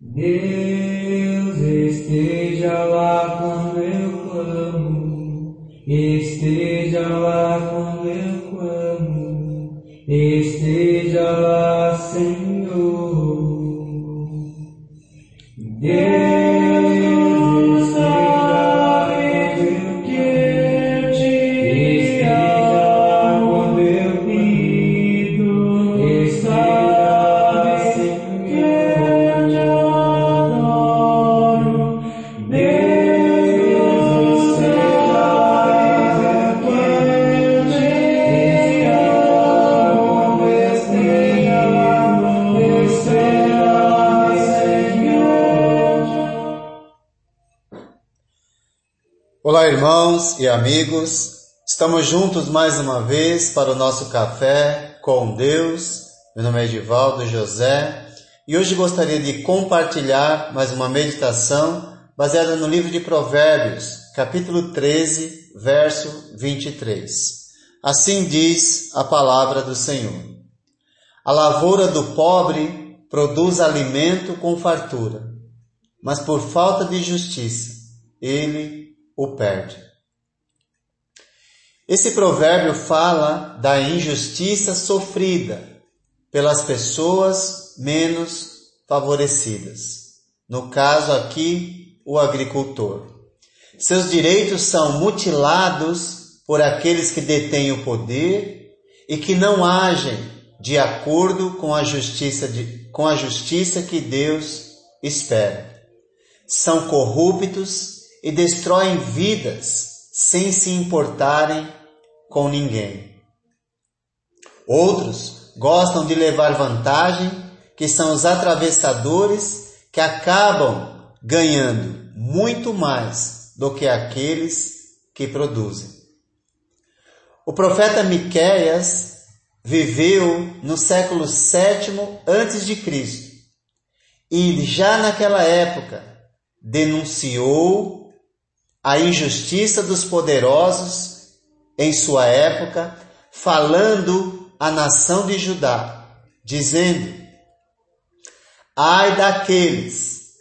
Deus esteja lá quando eu clamo, esteja lá quando eu clamo, esteja irmãos e amigos. Estamos juntos mais uma vez para o nosso café com Deus. Meu nome é Edivaldo José e hoje gostaria de compartilhar mais uma meditação baseada no livro de Provérbios, capítulo 13, verso 23. Assim diz a palavra do Senhor: A lavoura do pobre produz alimento com fartura, mas por falta de justiça ele o perde. Esse provérbio fala da injustiça sofrida pelas pessoas menos favorecidas. No caso aqui, o agricultor. Seus direitos são mutilados por aqueles que detêm o poder e que não agem de acordo com a justiça, de, com a justiça que Deus espera. São corruptos e destroem vidas sem se importarem com ninguém. Outros gostam de levar vantagem, que são os atravessadores que acabam ganhando muito mais do que aqueles que produzem. O profeta Miqueias viveu no século sétimo antes de Cristo e já naquela época denunciou a injustiça dos poderosos em sua época, falando à nação de Judá, dizendo: Ai daqueles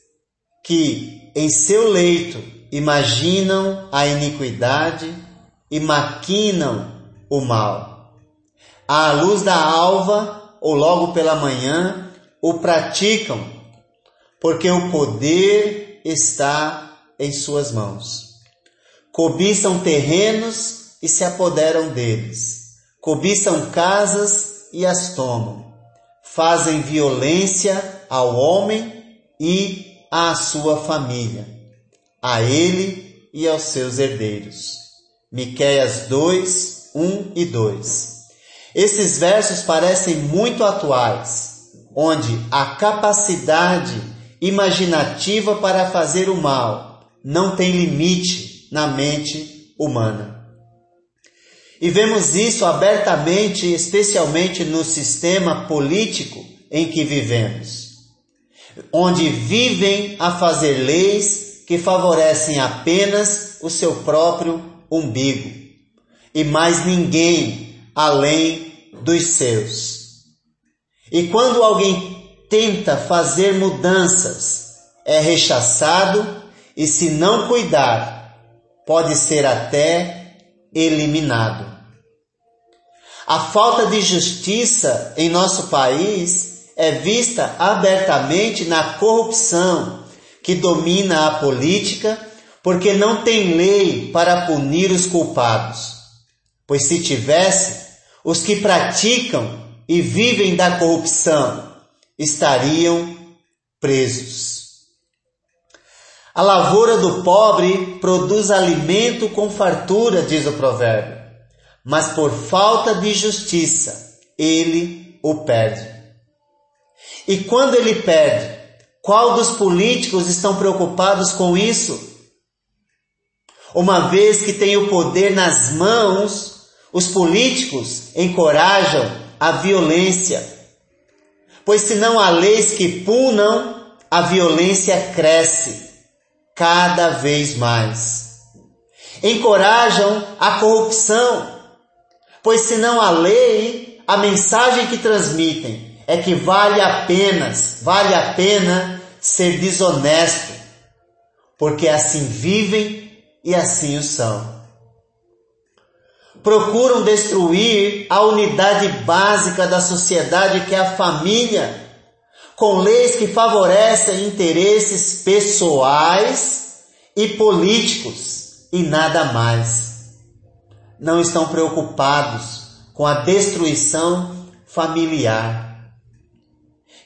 que em seu leito imaginam a iniquidade e maquinam o mal. À luz da alva ou logo pela manhã o praticam, porque o poder está em suas mãos cobiçam terrenos e se apoderam deles, cobiçam casas e as tomam, fazem violência ao homem e à sua família, a ele e aos seus herdeiros. Miqueias 2, 1 e 2. Esses versos parecem muito atuais, onde a capacidade imaginativa para fazer o mal não tem limite na mente humana. E vemos isso abertamente, especialmente no sistema político em que vivemos, onde vivem a fazer leis que favorecem apenas o seu próprio umbigo e mais ninguém além dos seus. E quando alguém tenta fazer mudanças, é rechaçado e, se não cuidar, pode ser até eliminado. A falta de justiça em nosso país é vista abertamente na corrupção que domina a política, porque não tem lei para punir os culpados. Pois se tivesse, os que praticam e vivem da corrupção estariam presos. A lavoura do pobre produz alimento com fartura, diz o provérbio, mas por falta de justiça ele o perde. E quando ele perde, qual dos políticos estão preocupados com isso? Uma vez que tem o poder nas mãos, os políticos encorajam a violência. Pois se não há leis que punam, a violência cresce cada vez mais. Encorajam a corrupção, pois senão a lei, a mensagem que transmitem é que vale apenas, vale a pena ser desonesto, porque assim vivem e assim o são. Procuram destruir a unidade básica da sociedade, que é a família, com leis que favorecem interesses pessoais e políticos e nada mais. Não estão preocupados com a destruição familiar.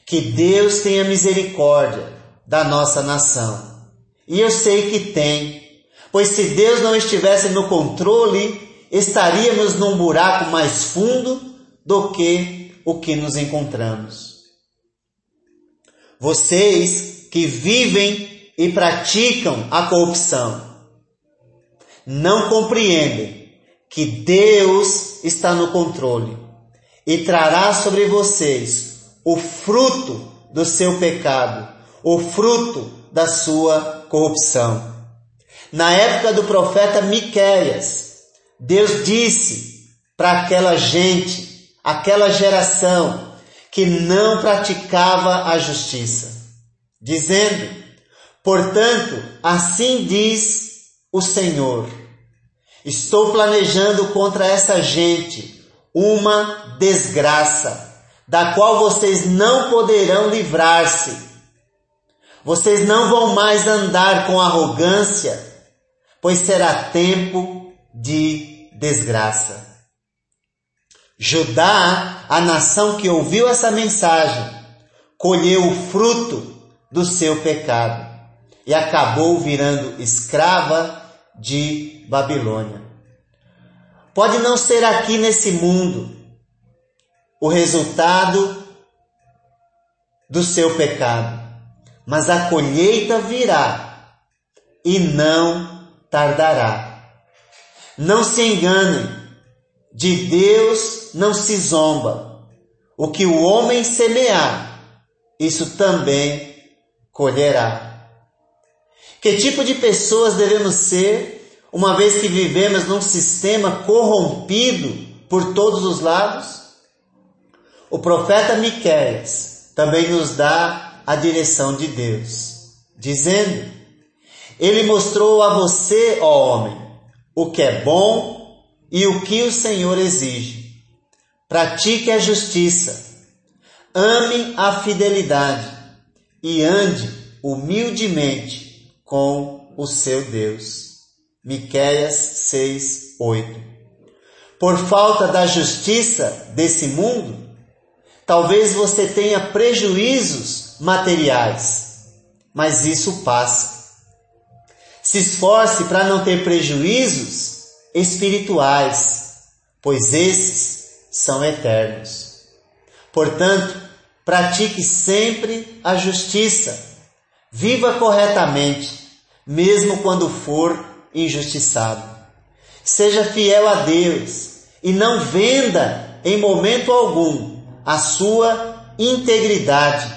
Que Deus tenha misericórdia da nossa nação. E eu sei que tem, pois se Deus não estivesse no controle, estaríamos num buraco mais fundo do que o que nos encontramos. Vocês que vivem e praticam a corrupção não compreendem que Deus está no controle e trará sobre vocês o fruto do seu pecado, o fruto da sua corrupção. Na época do profeta Miqueias, Deus disse para aquela gente, aquela geração que não praticava a justiça, dizendo: Portanto, assim diz o Senhor: Estou planejando contra essa gente uma desgraça da qual vocês não poderão livrar-se. Vocês não vão mais andar com arrogância, pois será tempo de desgraça. Judá, a nação que ouviu essa mensagem, colheu o fruto do seu pecado e acabou virando escrava de Babilônia. Pode não ser aqui nesse mundo, o resultado do seu pecado, mas a colheita virá e não tardará. Não se enganem, de Deus não se zomba. O que o homem semear, isso também colherá. Que tipo de pessoas devemos ser, uma vez que vivemos num sistema corrompido por todos os lados? O profeta Miqueias também nos dá a direção de Deus, dizendo: Ele mostrou a você, ó homem, o que é bom e o que o Senhor exige. Pratique a justiça, ame a fidelidade e ande humildemente com o seu Deus. Miqueias 6, 8. Por falta da justiça desse mundo, Talvez você tenha prejuízos materiais, mas isso passa. Se esforce para não ter prejuízos espirituais, pois esses são eternos. Portanto, pratique sempre a justiça. Viva corretamente, mesmo quando for injustiçado. Seja fiel a Deus e não venda em momento algum a sua integridade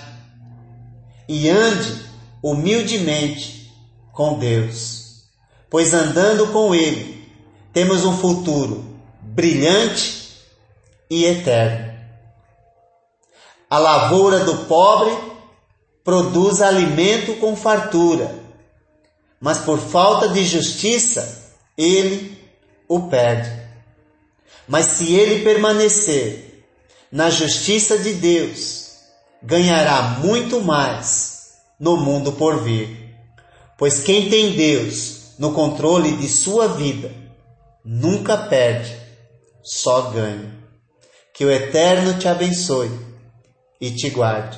e ande humildemente com Deus, pois andando com Ele temos um futuro brilhante e eterno. A lavoura do pobre produz alimento com fartura, mas por falta de justiça ele o perde. Mas se ele permanecer na justiça de Deus, ganhará muito mais no mundo por vir. Pois quem tem Deus no controle de sua vida nunca perde, só ganha. Que o Eterno te abençoe e te guarde.